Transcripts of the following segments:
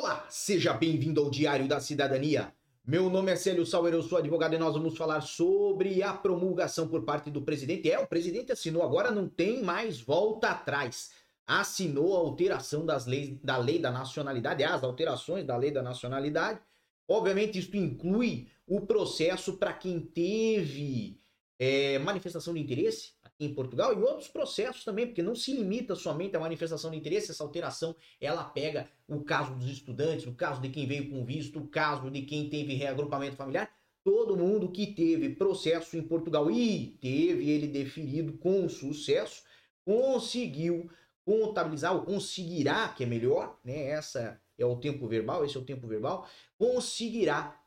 Olá, seja bem-vindo ao Diário da Cidadania. Meu nome é Célio Sauer, eu sou advogado e nós vamos falar sobre a promulgação por parte do presidente. É, o presidente assinou, agora não tem mais volta atrás. Assinou a alteração das leis, da lei da nacionalidade, as alterações da lei da nacionalidade. Obviamente, isso inclui o processo para quem teve é, manifestação de interesse em Portugal e outros processos também, porque não se limita somente à manifestação de interesse, essa alteração ela pega o caso dos estudantes, o caso de quem veio com visto, o caso de quem teve reagrupamento familiar, todo mundo que teve processo em Portugal e teve ele deferido com sucesso, conseguiu contabilizar, ou conseguirá, que é melhor, né? Essa é o tempo verbal, esse é o tempo verbal, conseguirá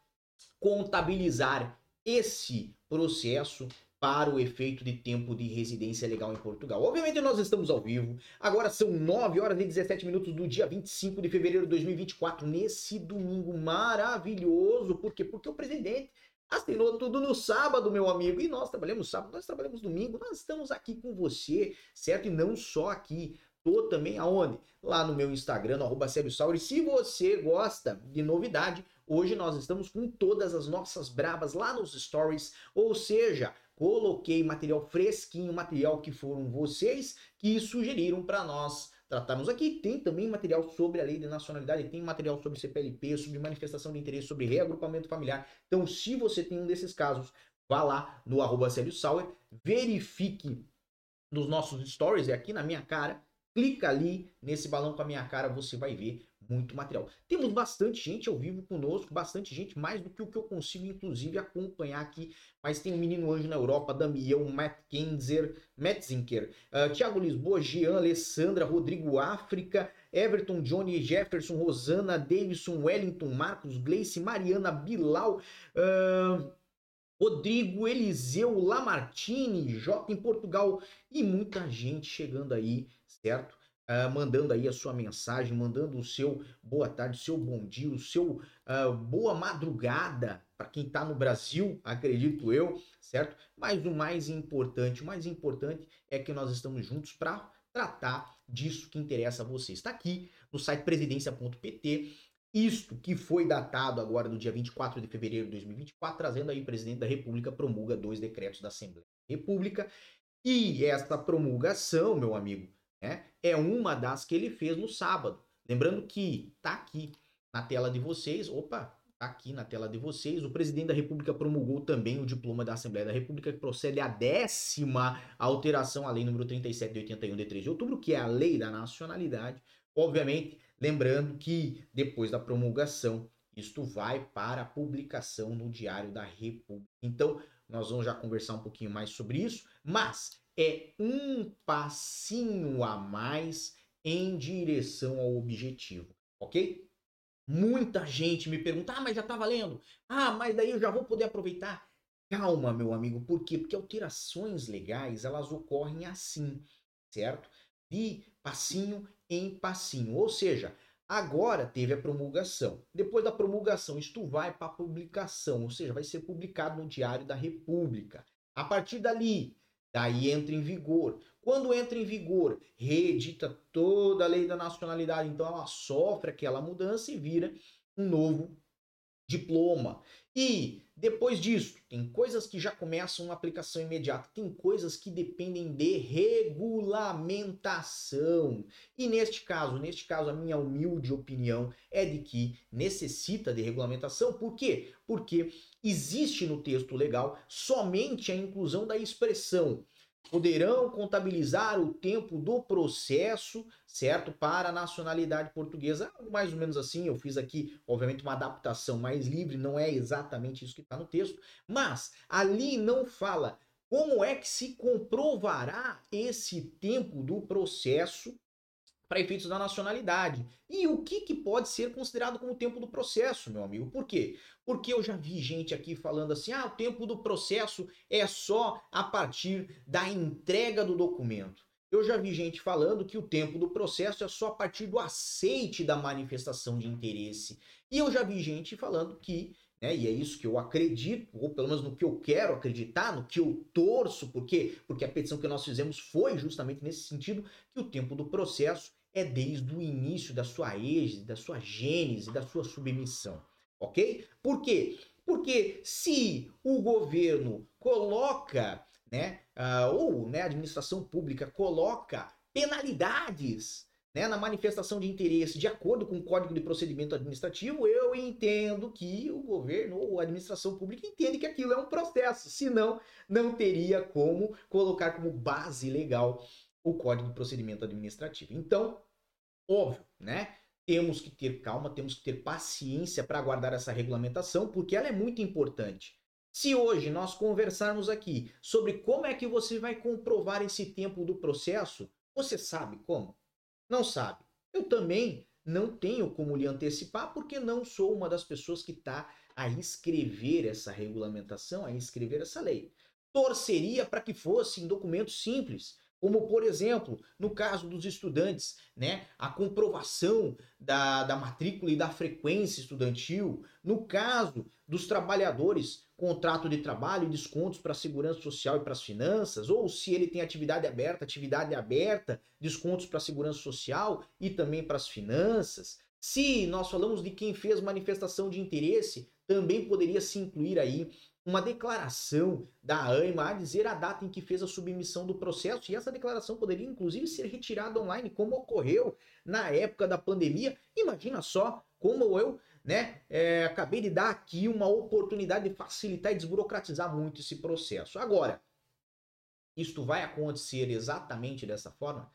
contabilizar esse processo para o efeito de tempo de residência legal em Portugal. Obviamente nós estamos ao vivo. Agora são 9 horas e 17 minutos do dia 25 de fevereiro de 2024, nesse domingo maravilhoso. Por quê? Porque o presidente assinou tudo no sábado, meu amigo. E nós trabalhamos sábado, nós trabalhamos domingo. Nós estamos aqui com você, certo? E não só aqui. Tô também aonde? Lá no meu Instagram, no arroba E se você gosta de novidade, hoje nós estamos com todas as nossas brabas lá nos stories. Ou seja, Coloquei material fresquinho, material que foram vocês que sugeriram para nós tratarmos aqui. Tem também material sobre a lei de nacionalidade, tem material sobre CPLP, sobre manifestação de interesse, sobre reagrupamento familiar. Então, se você tem um desses casos, vá lá no arroba Sauer, verifique nos nossos stories, é aqui na minha cara, clica ali nesse balão com a minha cara, você vai ver muito material. Temos bastante gente ao vivo conosco, bastante gente, mais do que o que eu consigo, inclusive, acompanhar aqui. Mas tem o Menino Anjo na Europa, Damião, Matt Kenzer, Metzinker, uh, Thiago Lisboa, Jean, Alessandra, Rodrigo África, Everton, Johnny, Jefferson, Rosana, Davidson, Wellington, Marcos, Gleice, Mariana, Bilal, uh, Rodrigo, Eliseu, Lamartine, J em Portugal e muita gente chegando aí, certo? uh, mandando aí a sua mensagem, mandando o seu boa tarde, o seu bom dia, o seu uh, boa madrugada para quem está no Brasil, acredito eu, certo? Mas o mais importante, o mais importante é que nós estamos juntos para tratar disso que interessa a você. Está aqui no site presidência.pt. Isto que foi datado agora no dia 24 de fevereiro de 2024, trazendo aí o presidente da República promulga dois decretos da Assembleia da República. E esta promulgação, meu amigo, né, é uma das que ele fez no sábado. Lembrando que tá aqui na tela de vocês, opa, aqui na tela de vocês, o presidente da República promulgou também o diploma da Assembleia da República, que procede à décima alteração à lei número 37 de 81 de 3 de outubro, que é a lei da nacionalidade. Obviamente, lembrando que depois da promulgação, isto vai para publicação no Diário da República. Então, nós vamos já conversar um pouquinho mais sobre isso, mas é um passinho a mais em direção ao objetivo, ok? Muita gente me pergunta, ah, mas já tá valendo. Ah, mas daí eu já vou poder aproveitar. Calma, meu amigo, por quê? Porque alterações legais, elas ocorrem assim, certo? De passinho em passinho. Ou seja, agora teve a promulgação. Depois da promulgação, isto vai para publicação, ou seja, vai ser publicado no Diário da República. A partir dali, Daí entra em vigor. Quando entra em vigor, reedita toda a lei da nacionalidade, então ela sofre aquela mudança e vira um novo diploma. E depois disso, tem coisas que já começam uma aplicação imediata, tem coisas que dependem de regulamentação. E neste caso, neste caso, a minha humilde opinião é de que necessita de regulamentação. Por quê? Porque existe no texto legal somente a inclusão da expressão poderão contabilizar o tempo do processo, certo? Para a nacionalidade portuguesa. Mais ou menos assim, eu fiz aqui, obviamente, uma adaptação mais livre, não é exatamente isso que está no texto, mas ali não fala como é que se comprovará esse tempo do processo para efeitos da nacionalidade. E o que, que pode ser considerado como tempo do processo, meu amigo? Por quê? Porque eu já vi gente aqui falando assim: ah, o tempo do processo é só a partir da entrega do documento. Eu já vi gente falando que o tempo do processo é só a partir do aceite da manifestação de interesse. E eu já vi gente falando que né? E é isso que eu acredito, ou pelo menos no que eu quero acreditar, no que eu torço, por quê? Porque a petição que nós fizemos foi justamente nesse sentido que o tempo do processo é desde o início da sua êxito, da sua gênese, da sua submissão, ok? Por quê? Porque se o governo coloca, né, uh, ou né, a administração pública coloca penalidades né, na manifestação de interesse de acordo com o Código de Procedimento Administrativo, eu entendo que o governo ou a administração pública entende que aquilo é um processo, senão não teria como colocar como base legal o Código de Procedimento Administrativo. Então, óbvio, né? Temos que ter calma, temos que ter paciência para aguardar essa regulamentação, porque ela é muito importante. Se hoje nós conversarmos aqui sobre como é que você vai comprovar esse tempo do processo, você sabe como? Não sabe. Eu também não tenho como lhe antecipar, porque não sou uma das pessoas que está a escrever essa regulamentação, a escrever essa lei. Torceria para que fosse em documentos simples, como por exemplo, no caso dos estudantes, né, a comprovação da, da matrícula e da frequência estudantil, no caso dos trabalhadores, contrato de trabalho e descontos para a segurança social e para as finanças, ou se ele tem atividade aberta, atividade aberta, descontos para a segurança social e também para as finanças. Se nós falamos de quem fez manifestação de interesse, também poderia se incluir aí uma declaração da AIMA a dizer a data em que fez a submissão do processo, e essa declaração poderia inclusive ser retirada online, como ocorreu na época da pandemia. Imagina só como eu né, é, acabei de dar aqui uma oportunidade de facilitar e desburocratizar muito esse processo. Agora, isto vai acontecer exatamente dessa forma?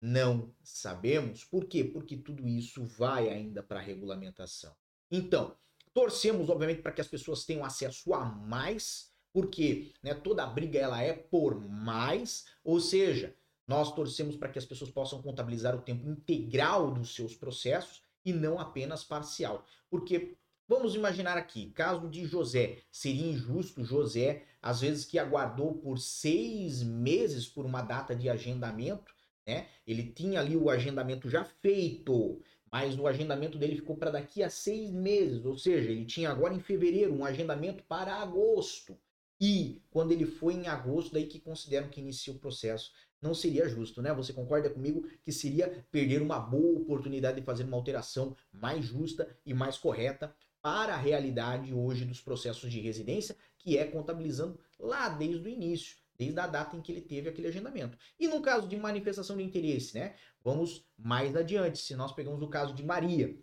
Não sabemos. Por quê? Porque tudo isso vai ainda para a regulamentação. Então, Torcemos, obviamente, para que as pessoas tenham acesso a mais, porque né, toda briga ela é por mais, ou seja, nós torcemos para que as pessoas possam contabilizar o tempo integral dos seus processos e não apenas parcial. Porque vamos imaginar aqui, caso de José, seria injusto José, às vezes que aguardou por seis meses por uma data de agendamento, né? Ele tinha ali o agendamento já feito, mas o agendamento dele ficou para daqui a seis meses, ou seja, ele tinha agora em fevereiro um agendamento para agosto. E quando ele foi em agosto, daí que consideram que inicia o processo. Não seria justo, né? Você concorda comigo que seria perder uma boa oportunidade de fazer uma alteração mais justa e mais correta para a realidade hoje dos processos de residência, que é contabilizando lá desde o início desde a data em que ele teve aquele agendamento. E no caso de manifestação de interesse, né? Vamos mais adiante. Se nós pegamos o caso de Maria,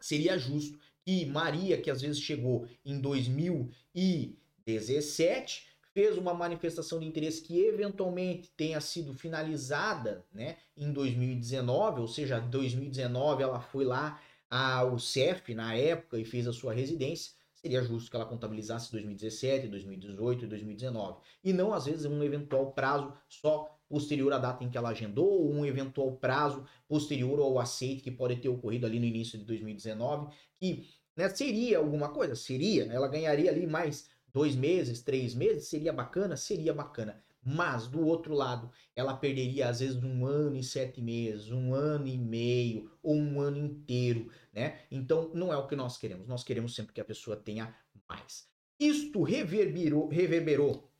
seria justo que Maria, que às vezes chegou em 2017, fez uma manifestação de interesse que eventualmente tenha sido finalizada, né, em 2019, ou seja, 2019 ela foi lá ao CEF na época e fez a sua residência seria justo que ela contabilizasse 2017, 2018 e 2019. E não, às vezes, um eventual prazo só posterior à data em que ela agendou, ou um eventual prazo posterior ao aceite que pode ter ocorrido ali no início de 2019, que né, seria alguma coisa, seria, ela ganharia ali mais dois meses, três meses, seria bacana, seria bacana. Mas, do outro lado, ela perderia às vezes um ano e sete meses, um ano e meio, ou um ano inteiro, né? Então, não é o que nós queremos. Nós queremos sempre que a pessoa tenha mais. Isto reverberou, reverberou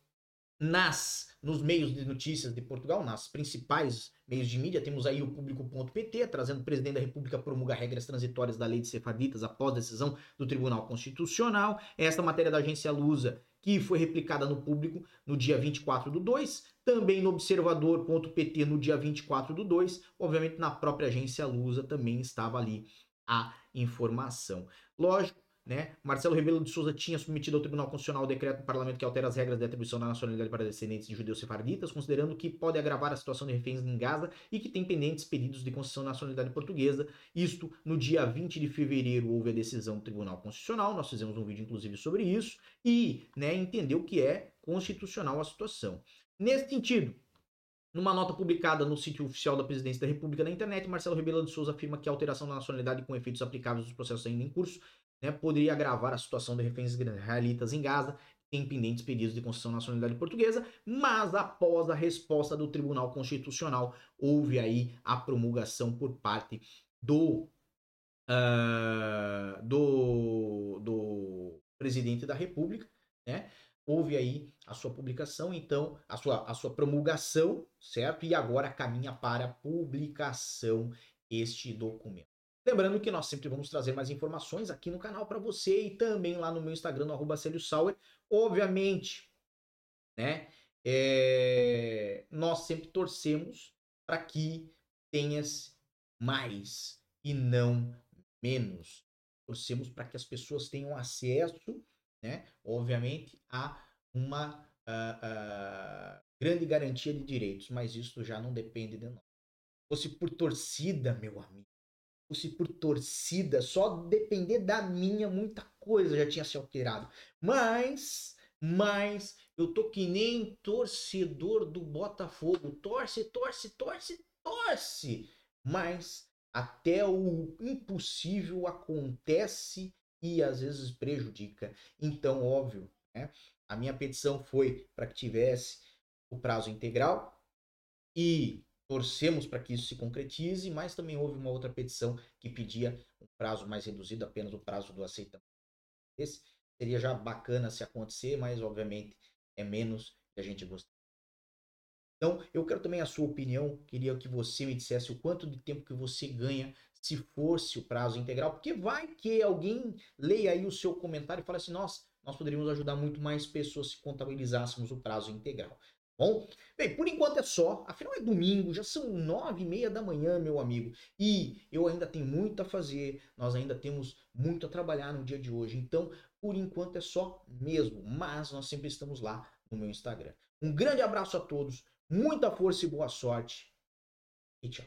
nas nos meios de notícias de Portugal, nas principais meios de mídia, temos aí o público.pt, trazendo o presidente da República promulga regras transitórias da lei de cefaditas após decisão do Tribunal Constitucional. Esta matéria da agência Lusa que foi replicada no público no dia 24 do 2, também no observador.pt no dia 24 do 2, obviamente na própria agência Lusa também estava ali a informação. Lógico, né? Marcelo Rebelo de Souza tinha submetido ao Tribunal Constitucional o decreto do parlamento que altera as regras de atribuição da nacionalidade para descendentes de judeus sefarditas, considerando que pode agravar a situação de reféns em Gaza e que tem pendentes pedidos de concessão da nacionalidade portuguesa. Isto, no dia 20 de fevereiro, houve a decisão do Tribunal Constitucional, nós fizemos um vídeo inclusive sobre isso, e né, entendeu que é constitucional a situação. Nesse sentido, numa nota publicada no sítio oficial da Presidência da República na internet, Marcelo Rebelo de Souza afirma que a alteração da nacionalidade com efeitos aplicáveis dos processos ainda em curso né, poderia agravar a situação de reféns israelitas em Gaza, em pendentes pedidos de concessão de nacionalidade portuguesa, mas após a resposta do Tribunal Constitucional, houve aí a promulgação por parte do, uh, do, do presidente da República, né, houve aí a sua publicação, então, a sua, a sua promulgação, certo? E agora caminha para publicação este documento. Lembrando que nós sempre vamos trazer mais informações aqui no canal para você e também lá no meu Instagram, no. Obviamente, né? É... Nós sempre torcemos para que tenhas mais e não menos. Torcemos para que as pessoas tenham acesso, né? Obviamente, a uma grande garantia de direitos, mas isso já não depende de nós. Fosse por torcida, meu amigo, fosse por torcida, só depender da minha, muita coisa já tinha se alterado. Mas, mas, eu tô que nem torcedor do Botafogo. Torce, torce, torce, torce. Mas até o impossível acontece e às vezes prejudica. Então, óbvio, né? A minha petição foi para que tivesse o prazo integral e torcemos para que isso se concretize, mas também houve uma outra petição que pedia um prazo mais reduzido, apenas o prazo do aceitamento. Esse seria já bacana se acontecer, mas obviamente é menos que a gente gostaria. Então, eu quero também a sua opinião, queria que você me dissesse o quanto de tempo que você ganha se fosse o prazo integral, porque vai que alguém leia aí o seu comentário e fale assim, nossa, nós poderíamos ajudar muito mais pessoas se contabilizássemos o prazo integral. Bom, bem, por enquanto é só. Afinal é domingo, já são nove e meia da manhã, meu amigo. E eu ainda tenho muito a fazer, nós ainda temos muito a trabalhar no dia de hoje. Então, por enquanto é só mesmo. Mas nós sempre estamos lá no meu Instagram. Um grande abraço a todos, muita força e boa sorte. E tchau.